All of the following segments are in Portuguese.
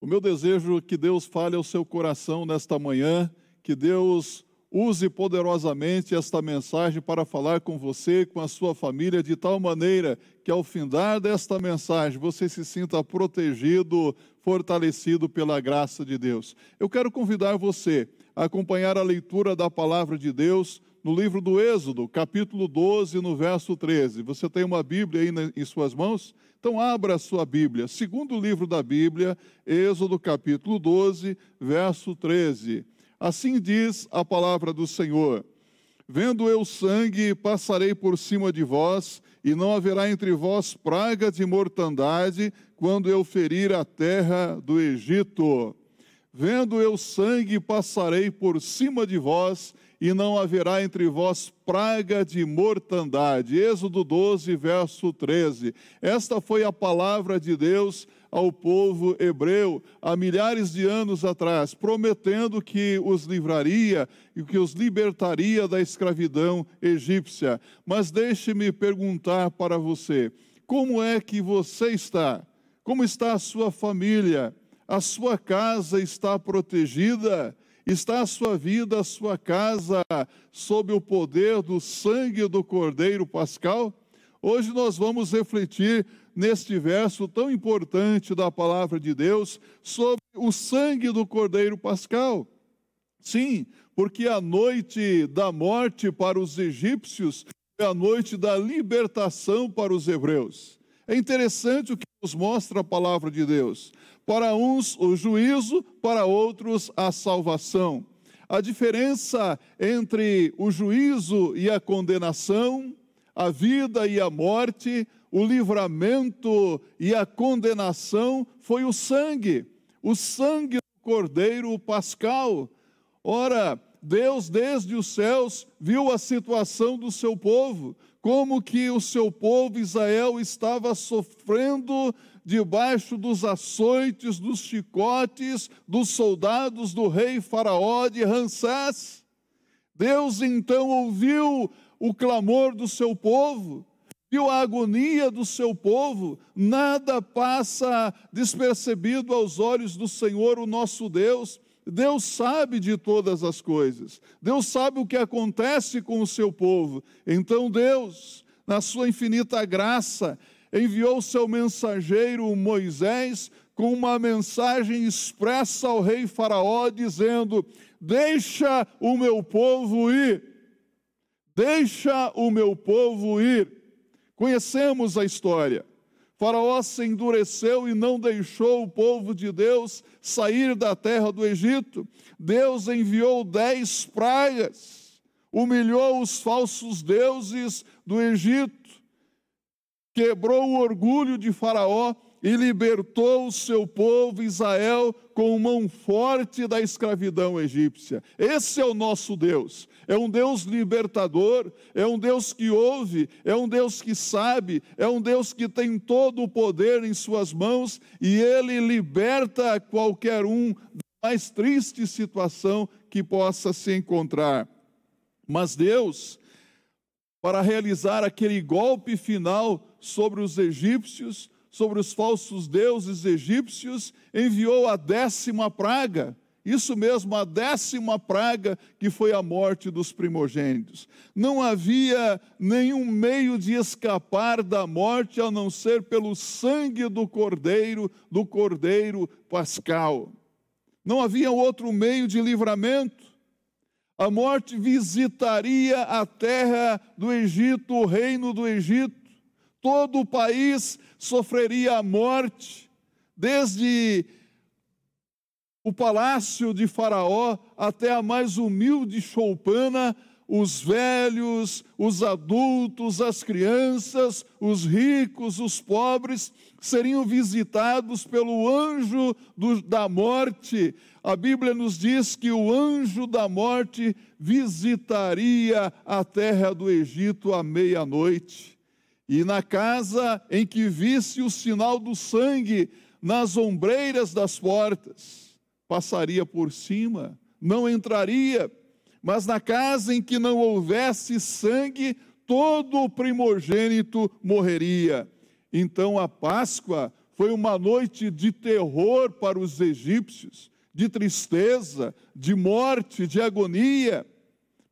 O meu desejo é que Deus fale ao seu coração nesta manhã, que Deus use poderosamente esta mensagem para falar com você, com a sua família, de tal maneira que ao findar desta mensagem você se sinta protegido, fortalecido pela graça de Deus. Eu quero convidar você a acompanhar a leitura da palavra de Deus no livro do Êxodo, capítulo 12, no verso 13. Você tem uma Bíblia aí em suas mãos? Então, abra a sua Bíblia. Segundo livro da Bíblia, Êxodo, capítulo 12, verso 13. Assim diz a palavra do Senhor: Vendo eu sangue, passarei por cima de vós, e não haverá entre vós praga de mortandade, quando eu ferir a terra do Egito. Vendo eu sangue, passarei por cima de vós, e não haverá entre vós praga de mortandade. Êxodo 12, verso 13. Esta foi a palavra de Deus ao povo hebreu há milhares de anos atrás, prometendo que os livraria e que os libertaria da escravidão egípcia. Mas deixe-me perguntar para você: como é que você está? Como está a sua família? A sua casa está protegida? Está a sua vida, a sua casa, sob o poder do sangue do Cordeiro Pascal? Hoje nós vamos refletir neste verso tão importante da palavra de Deus sobre o sangue do Cordeiro Pascal. Sim, porque a noite da morte para os egípcios é a noite da libertação para os hebreus. É interessante o que nos mostra a palavra de Deus. Para uns, o juízo, para outros, a salvação. A diferença entre o juízo e a condenação, a vida e a morte, o livramento e a condenação foi o sangue, o sangue do Cordeiro Pascal. Ora, Deus desde os céus viu a situação do seu povo, como que o seu povo Israel estava sofrendo debaixo dos açoites, dos chicotes, dos soldados do rei Faraó de Ramsés. Deus então ouviu o clamor do seu povo, viu a agonia do seu povo, nada passa despercebido aos olhos do Senhor, o nosso Deus. Deus sabe de todas as coisas, Deus sabe o que acontece com o seu povo. Então, Deus, na sua infinita graça, enviou seu mensageiro Moisés com uma mensagem expressa ao rei Faraó, dizendo: Deixa o meu povo ir, deixa o meu povo ir. Conhecemos a história. Faraó se endureceu e não deixou o povo de Deus sair da terra do Egito. Deus enviou dez pragas, humilhou os falsos deuses do Egito quebrou o orgulho de Faraó e libertou o seu povo Israel com mão forte da escravidão egípcia. Esse é o nosso Deus. É um Deus libertador, é um Deus que ouve, é um Deus que sabe, é um Deus que tem todo o poder em suas mãos e ele liberta qualquer um da mais triste situação que possa se encontrar. Mas Deus, para realizar aquele golpe final sobre os egípcios, sobre os falsos deuses egípcios, enviou a décima praga. Isso mesmo, a décima praga, que foi a morte dos primogênitos. Não havia nenhum meio de escapar da morte a não ser pelo sangue do cordeiro, do cordeiro pascal. Não havia outro meio de livramento. A morte visitaria a terra do Egito, o reino do Egito todo o país sofreria a morte, desde o palácio de Faraó até a mais humilde choupana, os velhos, os adultos, as crianças, os ricos, os pobres, seriam visitados pelo anjo do, da morte. A Bíblia nos diz que o anjo da morte visitaria a terra do Egito à meia-noite. E na casa em que visse o sinal do sangue nas ombreiras das portas, passaria por cima, não entraria. Mas na casa em que não houvesse sangue, todo o primogênito morreria. Então a Páscoa foi uma noite de terror para os egípcios, de tristeza, de morte, de agonia.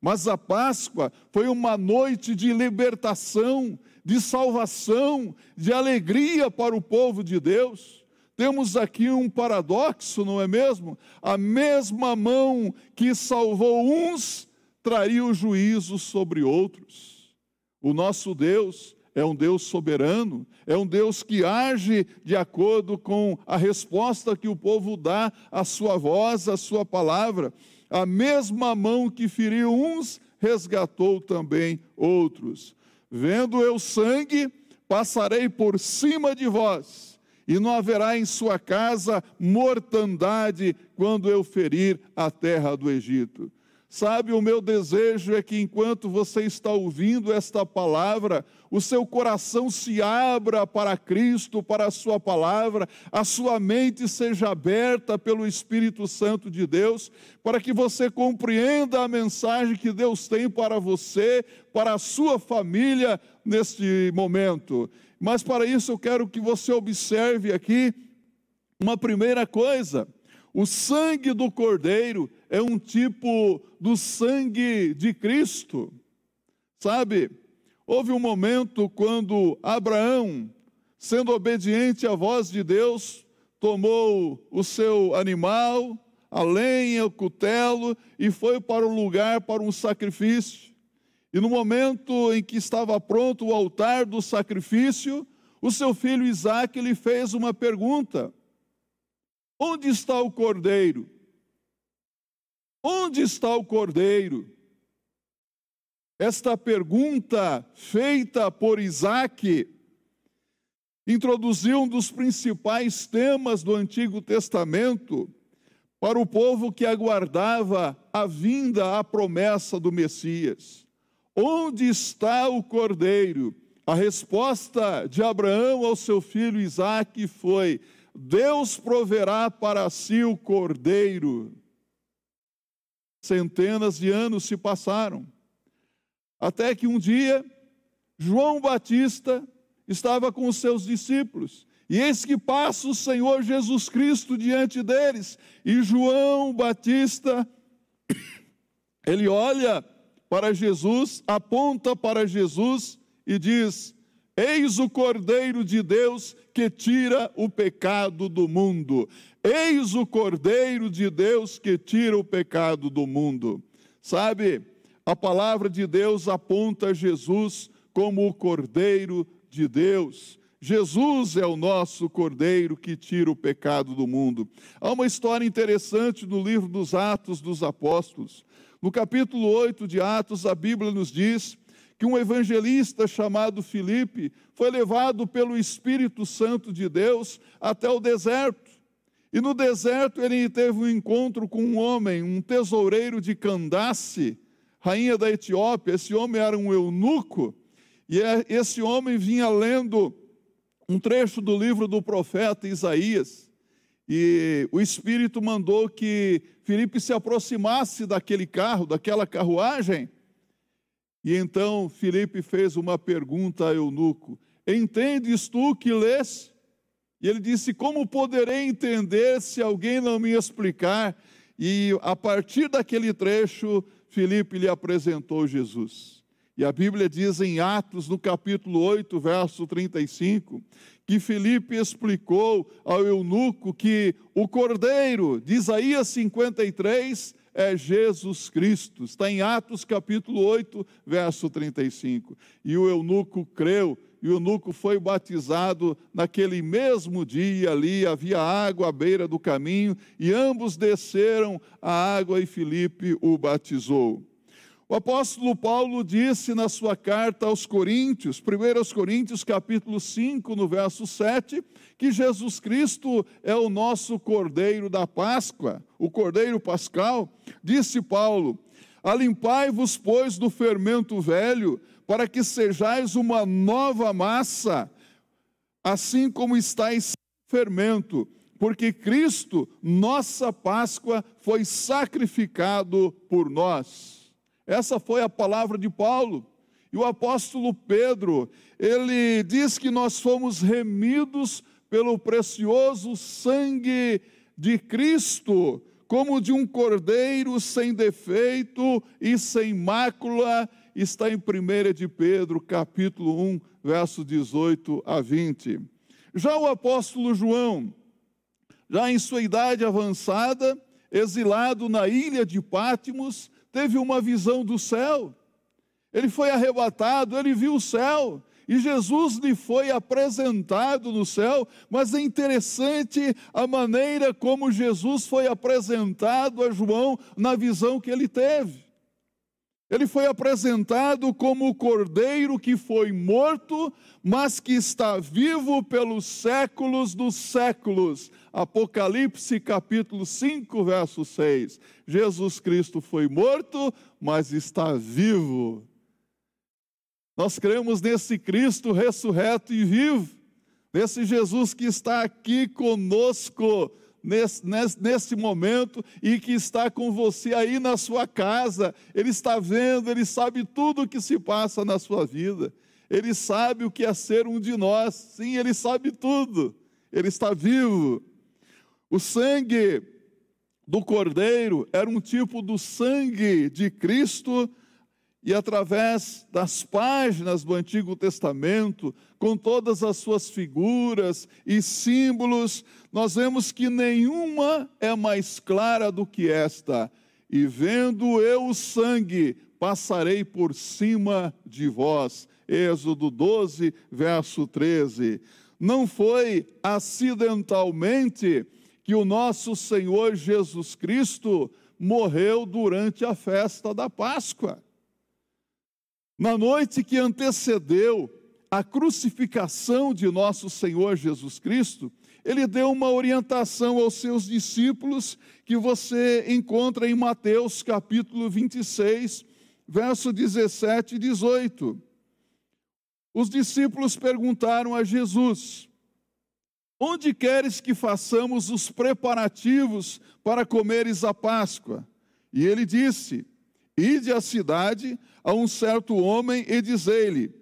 Mas a Páscoa foi uma noite de libertação, de salvação, de alegria para o povo de Deus. Temos aqui um paradoxo, não é mesmo? A mesma mão que salvou uns traria o juízo sobre outros. O nosso Deus é um Deus soberano, é um Deus que age de acordo com a resposta que o povo dá à sua voz, à sua palavra. A mesma mão que feriu uns, resgatou também outros. Vendo eu sangue, passarei por cima de vós, e não haverá em sua casa mortandade quando eu ferir a terra do Egito. Sabe, o meu desejo é que enquanto você está ouvindo esta palavra, o seu coração se abra para Cristo, para a Sua palavra, a sua mente seja aberta pelo Espírito Santo de Deus, para que você compreenda a mensagem que Deus tem para você, para a sua família neste momento. Mas para isso eu quero que você observe aqui uma primeira coisa. O sangue do Cordeiro é um tipo do sangue de Cristo. Sabe, houve um momento quando Abraão, sendo obediente à voz de Deus, tomou o seu animal, a lenha, o cutelo e foi para o lugar para um sacrifício. E no momento em que estava pronto o altar do sacrifício, o seu filho Isaac lhe fez uma pergunta: Onde está o cordeiro? Onde está o cordeiro? Esta pergunta feita por Isaac introduziu um dos principais temas do Antigo Testamento para o povo que aguardava a vinda, a promessa do Messias. Onde está o cordeiro? A resposta de Abraão ao seu filho Isaac foi: Deus proverá para si o cordeiro. Centenas de anos se passaram, até que um dia João Batista estava com os seus discípulos, e eis que passa o Senhor Jesus Cristo diante deles, e João Batista, ele olha para Jesus, aponta para Jesus e diz: Eis o Cordeiro de Deus que tira o pecado do mundo. Eis o Cordeiro de Deus que tira o pecado do mundo. Sabe, a palavra de Deus aponta Jesus como o Cordeiro de Deus. Jesus é o nosso Cordeiro que tira o pecado do mundo. Há uma história interessante no livro dos Atos dos Apóstolos. No capítulo 8 de Atos, a Bíblia nos diz que um evangelista chamado Filipe foi levado pelo Espírito Santo de Deus até o deserto. E no deserto ele teve um encontro com um homem, um tesoureiro de Candace, rainha da Etiópia. Esse homem era um eunuco, e é, esse homem vinha lendo um trecho do livro do profeta Isaías. E o Espírito mandou que Filipe se aproximasse daquele carro, daquela carruagem. E então Filipe fez uma pergunta a eunuco: Entendes tu que lês? E ele disse: Como poderei entender se alguém não me explicar? E a partir daquele trecho, Filipe lhe apresentou Jesus. E a Bíblia diz em Atos, no capítulo 8, verso 35, que Filipe explicou ao eunuco que o cordeiro de Isaías 53 é Jesus Cristo. Está em Atos capítulo 8, verso 35. E o eunuco creu e o eunuco foi batizado naquele mesmo dia ali, havia água à beira do caminho, e ambos desceram a água e Filipe o batizou. O apóstolo Paulo disse na sua carta aos Coríntios, 1 Coríntios capítulo 5, no verso 7, que Jesus Cristo é o nosso cordeiro da Páscoa, o cordeiro pascal. Disse Paulo: Alimpai-vos, pois, do fermento velho, para que sejais uma nova massa, assim como estáis fermento, porque Cristo, nossa Páscoa, foi sacrificado por nós. Essa foi a palavra de Paulo. E o apóstolo Pedro, ele diz que nós fomos remidos pelo precioso sangue de Cristo, como de um cordeiro sem defeito e sem mácula, está em 1 de Pedro, capítulo 1, verso 18 a 20. Já o apóstolo João, já em sua idade avançada, exilado na ilha de Pátimos, teve uma visão do céu. Ele foi arrebatado, ele viu o céu, e Jesus lhe foi apresentado no céu, mas é interessante a maneira como Jesus foi apresentado a João na visão que ele teve. Ele foi apresentado como o cordeiro que foi morto, mas que está vivo pelos séculos dos séculos. Apocalipse capítulo 5, verso 6. Jesus Cristo foi morto, mas está vivo. Nós cremos nesse Cristo ressurreto e vivo, nesse Jesus que está aqui conosco nesse, nesse, momento e que está com você aí na sua casa. Ele está vendo, ele sabe tudo o que se passa na sua vida. Ele sabe o que é ser um de nós. Sim, ele sabe tudo. Ele está vivo. O sangue do Cordeiro era um tipo do sangue de Cristo e através das páginas do Antigo Testamento, com todas as suas figuras e símbolos, nós vemos que nenhuma é mais clara do que esta. E vendo eu o sangue, passarei por cima de vós. Êxodo 12, verso 13. Não foi acidentalmente que o nosso Senhor Jesus Cristo morreu durante a festa da Páscoa. Na noite que antecedeu a crucificação de nosso Senhor Jesus Cristo, ele deu uma orientação aos seus discípulos que você encontra em Mateus capítulo 26, verso 17 e 18. Os discípulos perguntaram a Jesus: Onde queres que façamos os preparativos para comeres a Páscoa? E ele disse: Ide à cidade a um certo homem e dizei-lhe: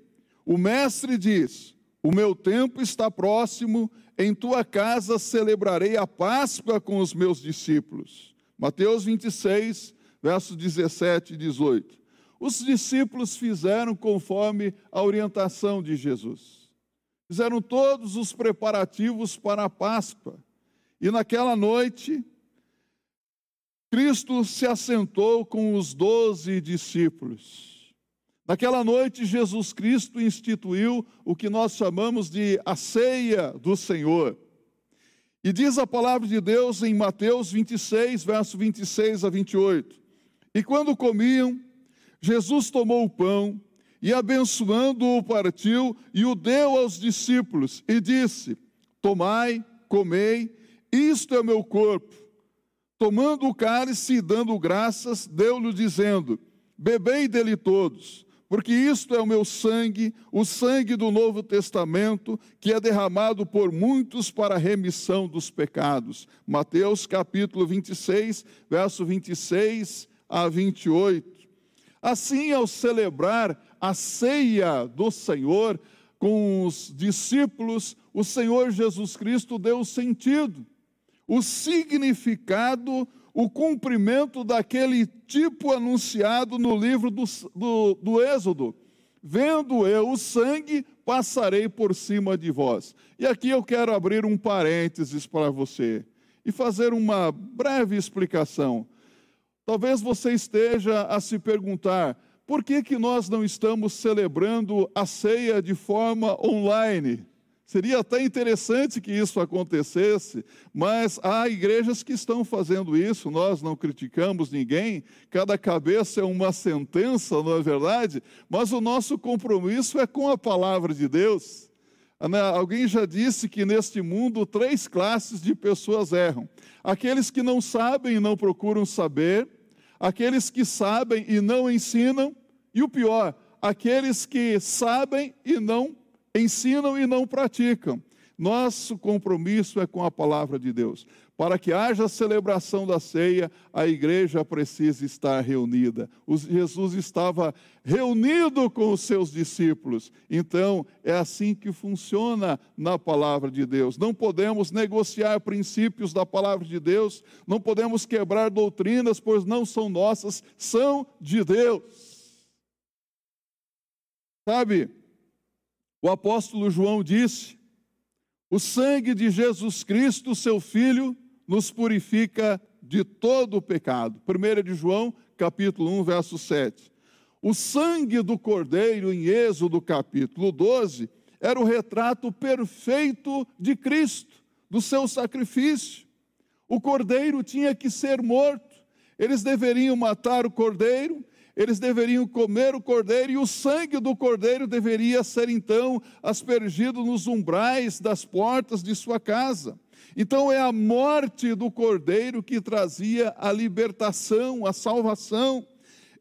O mestre diz: O meu tempo está próximo, em tua casa celebrarei a Páscoa com os meus discípulos. Mateus 26, versos 17 e 18. Os discípulos fizeram conforme a orientação de Jesus. Fizeram todos os preparativos para a Páscoa. E naquela noite, Cristo se assentou com os doze discípulos. Naquela noite, Jesus Cristo instituiu o que nós chamamos de a ceia do Senhor. E diz a palavra de Deus em Mateus 26, verso 26 a 28. E quando comiam, Jesus tomou o pão e, abençoando-o, partiu e o deu aos discípulos e disse: Tomai, comei, isto é o meu corpo Tomando o cálice e dando graças, deu-lhe dizendo: Bebei dele todos, porque isto é o meu sangue, o sangue do Novo Testamento, que é derramado por muitos para a remissão dos pecados. Mateus capítulo 26, verso 26 a 28. Assim, ao celebrar a ceia do Senhor com os discípulos, o Senhor Jesus Cristo deu sentido o significado, o cumprimento daquele tipo anunciado no livro do, do, do Êxodo. Vendo eu o sangue, passarei por cima de vós. E aqui eu quero abrir um parênteses para você e fazer uma breve explicação. Talvez você esteja a se perguntar: por que, que nós não estamos celebrando a ceia de forma online? Seria até interessante que isso acontecesse, mas há igrejas que estão fazendo isso, nós não criticamos ninguém, cada cabeça é uma sentença, não é verdade? Mas o nosso compromisso é com a palavra de Deus. Alguém já disse que neste mundo três classes de pessoas erram: aqueles que não sabem e não procuram saber, aqueles que sabem e não ensinam, e o pior, aqueles que sabem e não ensinam e não praticam. Nosso compromisso é com a palavra de Deus. Para que haja celebração da ceia, a igreja precisa estar reunida. Jesus estava reunido com os seus discípulos. Então, é assim que funciona na palavra de Deus. Não podemos negociar princípios da palavra de Deus, não podemos quebrar doutrinas, pois não são nossas, são de Deus. Sabe, o apóstolo João disse: o sangue de Jesus Cristo, seu Filho, nos purifica de todo o pecado. 1 de João, capítulo 1, verso 7. O sangue do Cordeiro, em Êxodo, capítulo 12, era o retrato perfeito de Cristo, do seu sacrifício. O cordeiro tinha que ser morto. Eles deveriam matar o cordeiro, eles deveriam comer o cordeiro, e o sangue do cordeiro deveria ser então aspergido nos umbrais das portas de sua casa. Então é a morte do cordeiro que trazia a libertação, a salvação.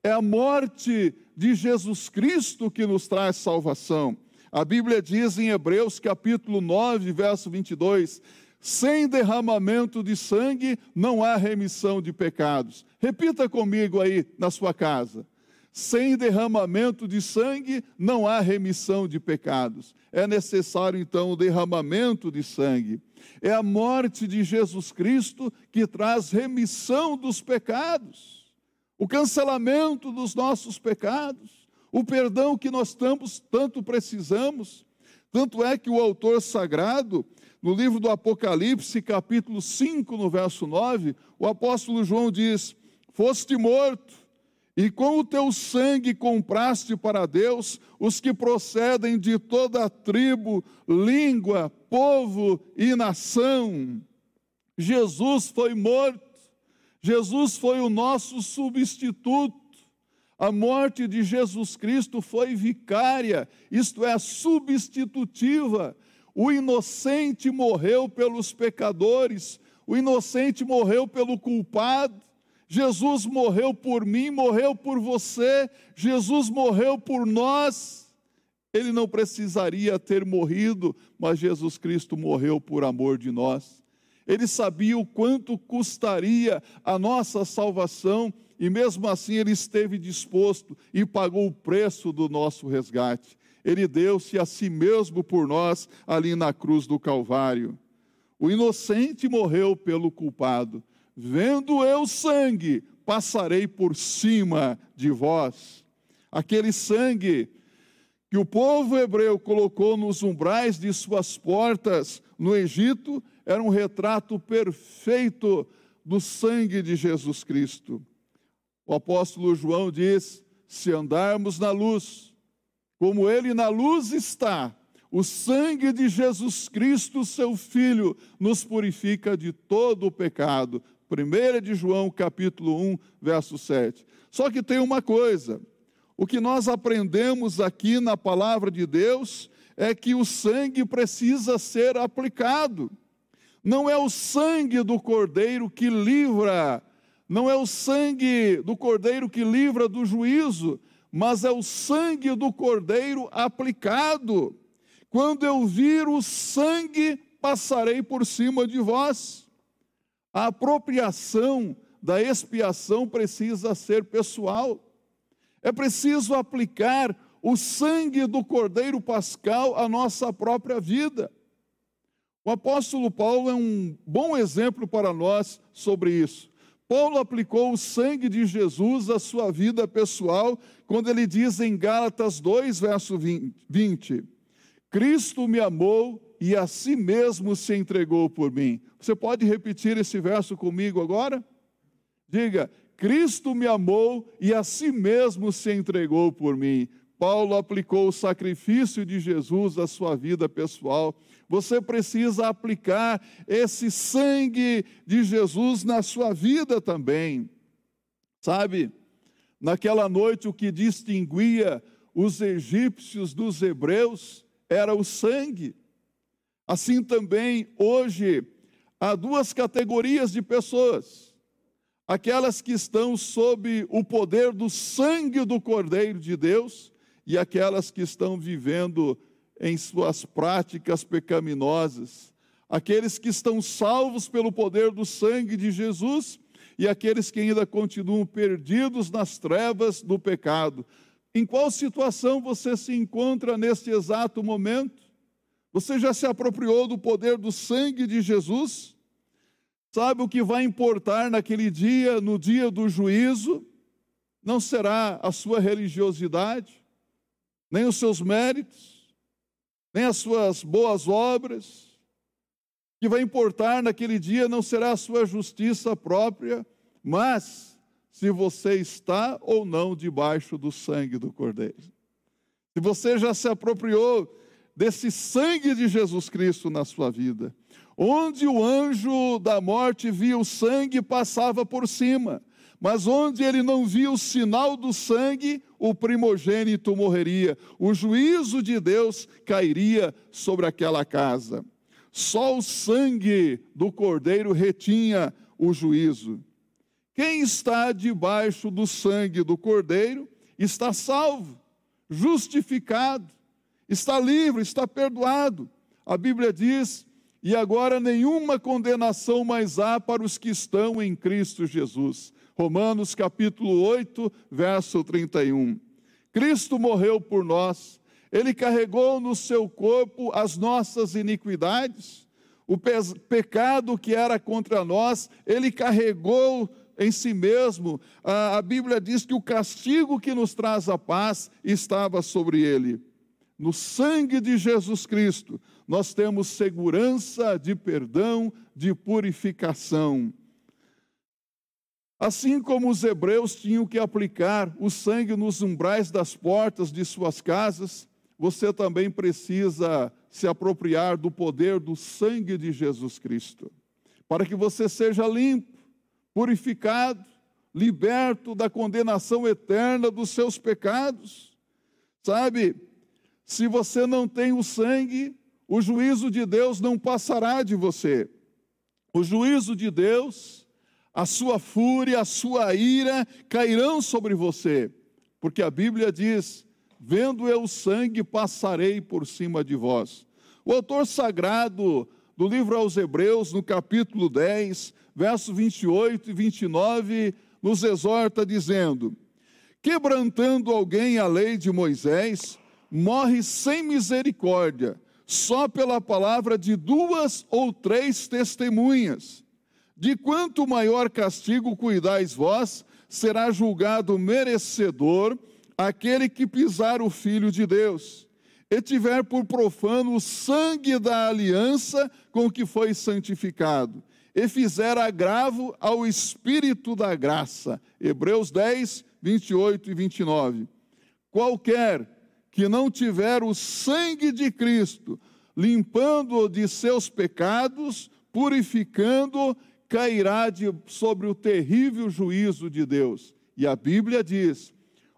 É a morte de Jesus Cristo que nos traz salvação. A Bíblia diz em Hebreus capítulo 9, verso 22: sem derramamento de sangue não há remissão de pecados. Repita comigo aí na sua casa. Sem derramamento de sangue não há remissão de pecados. É necessário então o derramamento de sangue. É a morte de Jesus Cristo que traz remissão dos pecados, o cancelamento dos nossos pecados, o perdão que nós tanto precisamos. Tanto é que o autor sagrado, no livro do Apocalipse, capítulo 5, no verso 9, o apóstolo João diz: Foste morto e com o teu sangue compraste para Deus os que procedem de toda a tribo, língua, povo e nação. Jesus foi morto, Jesus foi o nosso substituto. A morte de Jesus Cristo foi vicária, isto é, substitutiva. O inocente morreu pelos pecadores, o inocente morreu pelo culpado. Jesus morreu por mim, morreu por você, Jesus morreu por nós. Ele não precisaria ter morrido, mas Jesus Cristo morreu por amor de nós. Ele sabia o quanto custaria a nossa salvação e mesmo assim ele esteve disposto e pagou o preço do nosso resgate. Ele deu-se a si mesmo por nós ali na cruz do Calvário. O inocente morreu pelo culpado Vendo eu sangue, passarei por cima de vós. Aquele sangue que o povo hebreu colocou nos umbrais de suas portas no Egito era um retrato perfeito do sangue de Jesus Cristo. O apóstolo João diz: se andarmos na luz, como ele na luz está, o sangue de Jesus Cristo, seu Filho, nos purifica de todo o pecado. 1 de João, capítulo 1, verso 7. Só que tem uma coisa: o que nós aprendemos aqui na palavra de Deus é que o sangue precisa ser aplicado. Não é o sangue do cordeiro que livra, não é o sangue do cordeiro que livra do juízo, mas é o sangue do cordeiro aplicado. Quando eu vir o sangue, passarei por cima de vós. A apropriação da expiação precisa ser pessoal. É preciso aplicar o sangue do Cordeiro Pascal à nossa própria vida. O apóstolo Paulo é um bom exemplo para nós sobre isso. Paulo aplicou o sangue de Jesus à sua vida pessoal, quando ele diz em Gálatas 2, verso 20: Cristo me amou e a si mesmo se entregou por mim. Você pode repetir esse verso comigo agora? Diga: Cristo me amou e a si mesmo se entregou por mim. Paulo aplicou o sacrifício de Jesus à sua vida pessoal. Você precisa aplicar esse sangue de Jesus na sua vida também. Sabe, naquela noite o que distinguia os egípcios dos hebreus era o sangue. Assim também, hoje, há duas categorias de pessoas: aquelas que estão sob o poder do sangue do Cordeiro de Deus e aquelas que estão vivendo em suas práticas pecaminosas, aqueles que estão salvos pelo poder do sangue de Jesus e aqueles que ainda continuam perdidos nas trevas do pecado. Em qual situação você se encontra neste exato momento? Você já se apropriou do poder do sangue de Jesus? Sabe o que vai importar naquele dia, no dia do juízo? Não será a sua religiosidade, nem os seus méritos, nem as suas boas obras. O que vai importar naquele dia não será a sua justiça própria, mas se você está ou não debaixo do sangue do Cordeiro. Se você já se apropriou desse sangue de Jesus Cristo na sua vida. Onde o anjo da morte via o sangue, passava por cima, mas onde ele não via o sinal do sangue, o primogênito morreria. O juízo de Deus cairia sobre aquela casa. Só o sangue do cordeiro retinha o juízo. Quem está debaixo do sangue do cordeiro está salvo, justificado está livre, está perdoado. A Bíblia diz: e agora nenhuma condenação mais há para os que estão em Cristo Jesus. Romanos capítulo 8, verso 31. Cristo morreu por nós, ele carregou no seu corpo as nossas iniquidades, o pe pecado que era contra nós, ele carregou em si mesmo. A, a Bíblia diz que o castigo que nos traz a paz estava sobre ele no sangue de Jesus Cristo, nós temos segurança de perdão, de purificação. Assim como os hebreus tinham que aplicar o sangue nos umbrais das portas de suas casas, você também precisa se apropriar do poder do sangue de Jesus Cristo, para que você seja limpo, purificado, liberto da condenação eterna dos seus pecados. Sabe, se você não tem o sangue, o juízo de Deus não passará de você. O juízo de Deus, a sua fúria, a sua ira cairão sobre você, porque a Bíblia diz: vendo eu o sangue, passarei por cima de vós. O autor sagrado do livro aos Hebreus, no capítulo 10, versos 28 e 29, nos exorta dizendo: Quebrantando alguém a lei de Moisés, morre sem misericórdia, só pela palavra de duas ou três testemunhas. De quanto maior castigo cuidais vós, será julgado merecedor aquele que pisar o Filho de Deus, e tiver por profano o sangue da aliança com que foi santificado, e fizer agravo ao Espírito da graça. Hebreus 10, 28 e 29. Qualquer que não tiver o sangue de Cristo, limpando-o de seus pecados, purificando, cairá de, sobre o terrível juízo de Deus. E a Bíblia diz: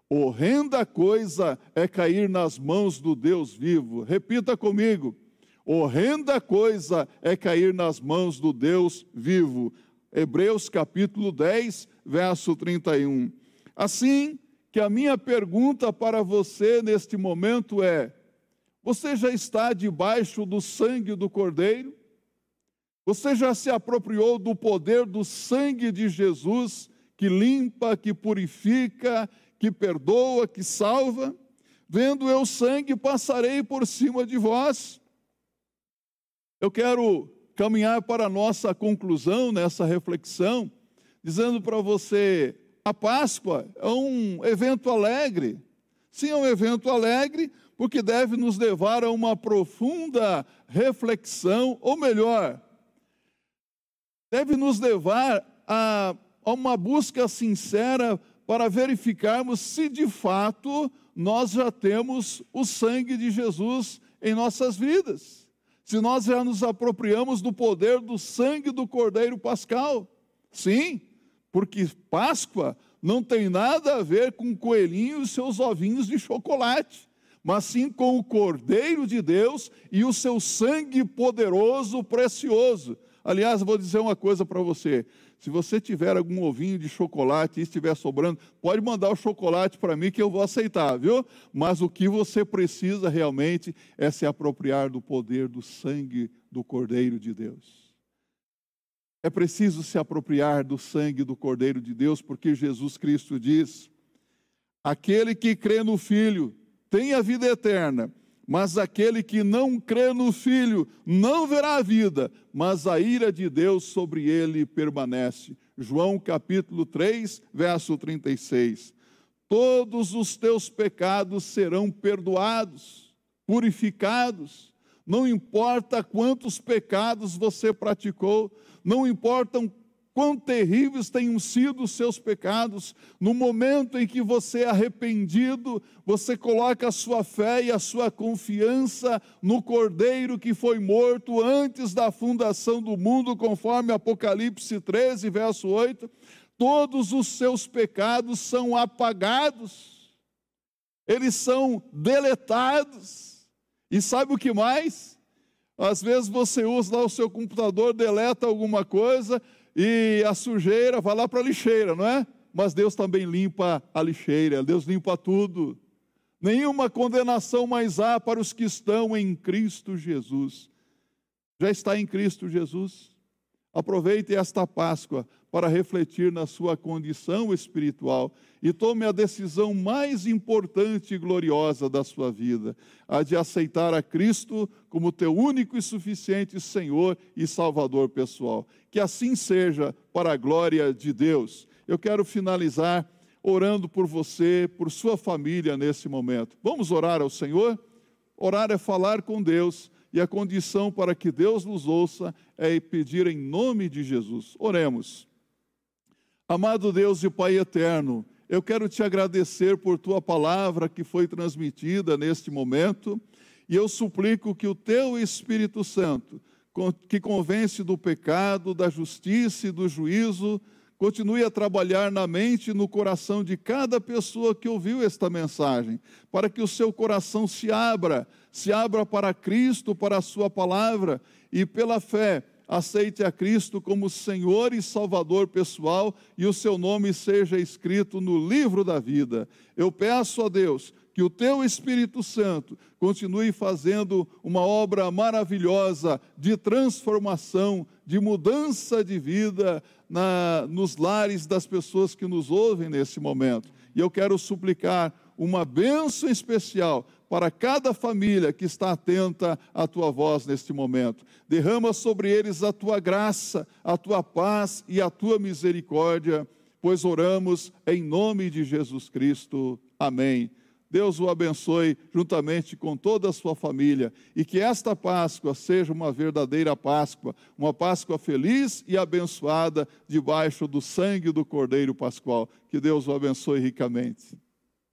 horrenda coisa é cair nas mãos do Deus vivo. Repita comigo: horrenda coisa é cair nas mãos do Deus vivo. Hebreus capítulo 10, verso 31. Assim, que a minha pergunta para você neste momento é: você já está debaixo do sangue do Cordeiro? Você já se apropriou do poder do sangue de Jesus que limpa, que purifica, que perdoa, que salva? Vendo eu sangue, passarei por cima de vós. Eu quero caminhar para a nossa conclusão nessa reflexão, dizendo para você a Páscoa é um evento alegre. Sim, é um evento alegre, porque deve nos levar a uma profunda reflexão, ou melhor, deve nos levar a, a uma busca sincera para verificarmos se de fato nós já temos o sangue de Jesus em nossas vidas. Se nós já nos apropriamos do poder do sangue do Cordeiro Pascal. Sim, porque Páscoa não tem nada a ver com coelhinho e seus ovinhos de chocolate, mas sim com o Cordeiro de Deus e o seu sangue poderoso, precioso. Aliás, vou dizer uma coisa para você. Se você tiver algum ovinho de chocolate e estiver sobrando, pode mandar o chocolate para mim que eu vou aceitar, viu? Mas o que você precisa realmente é se apropriar do poder do sangue do Cordeiro de Deus. É preciso se apropriar do sangue do Cordeiro de Deus, porque Jesus Cristo diz: aquele que crê no Filho tem a vida eterna mas aquele que não crê no Filho não verá a vida, mas a ira de Deus sobre ele permanece. João capítulo 3, verso 36. Todos os teus pecados serão perdoados, purificados. Não importa quantos pecados você praticou, não importam quão terríveis tenham sido os seus pecados, no momento em que você é arrependido, você coloca a sua fé e a sua confiança no Cordeiro que foi morto antes da fundação do mundo, conforme Apocalipse 13, verso 8, todos os seus pecados são apagados, eles são deletados. E sabe o que mais? Às vezes você usa lá o seu computador, deleta alguma coisa, e a sujeira vai lá para a lixeira, não é? Mas Deus também limpa a lixeira, Deus limpa tudo. Nenhuma condenação mais há para os que estão em Cristo Jesus. Já está em Cristo Jesus? Aproveite esta Páscoa para refletir na sua condição espiritual e tome a decisão mais importante e gloriosa da sua vida, a de aceitar a Cristo como teu único e suficiente Senhor e Salvador pessoal. Que assim seja para a glória de Deus. Eu quero finalizar orando por você, por sua família nesse momento. Vamos orar ao Senhor? Orar é falar com Deus e a condição para que Deus nos ouça é pedir em nome de Jesus. Oremos. Amado Deus e Pai eterno, eu quero te agradecer por tua palavra que foi transmitida neste momento, e eu suplico que o teu Espírito Santo, que convence do pecado, da justiça e do juízo, continue a trabalhar na mente e no coração de cada pessoa que ouviu esta mensagem, para que o seu coração se abra, se abra para Cristo, para a Sua palavra, e pela fé aceite a Cristo como Senhor e Salvador pessoal e o seu nome seja escrito no livro da vida. Eu peço a Deus que o teu Espírito Santo continue fazendo uma obra maravilhosa de transformação, de mudança de vida na, nos lares das pessoas que nos ouvem nesse momento. E eu quero suplicar uma bênção especial para cada família que está atenta à tua voz neste momento. Derrama sobre eles a tua graça, a tua paz e a tua misericórdia, pois oramos em nome de Jesus Cristo. Amém. Deus o abençoe juntamente com toda a sua família e que esta Páscoa seja uma verdadeira Páscoa, uma Páscoa feliz e abençoada debaixo do sangue do Cordeiro Pascual. Que Deus o abençoe ricamente.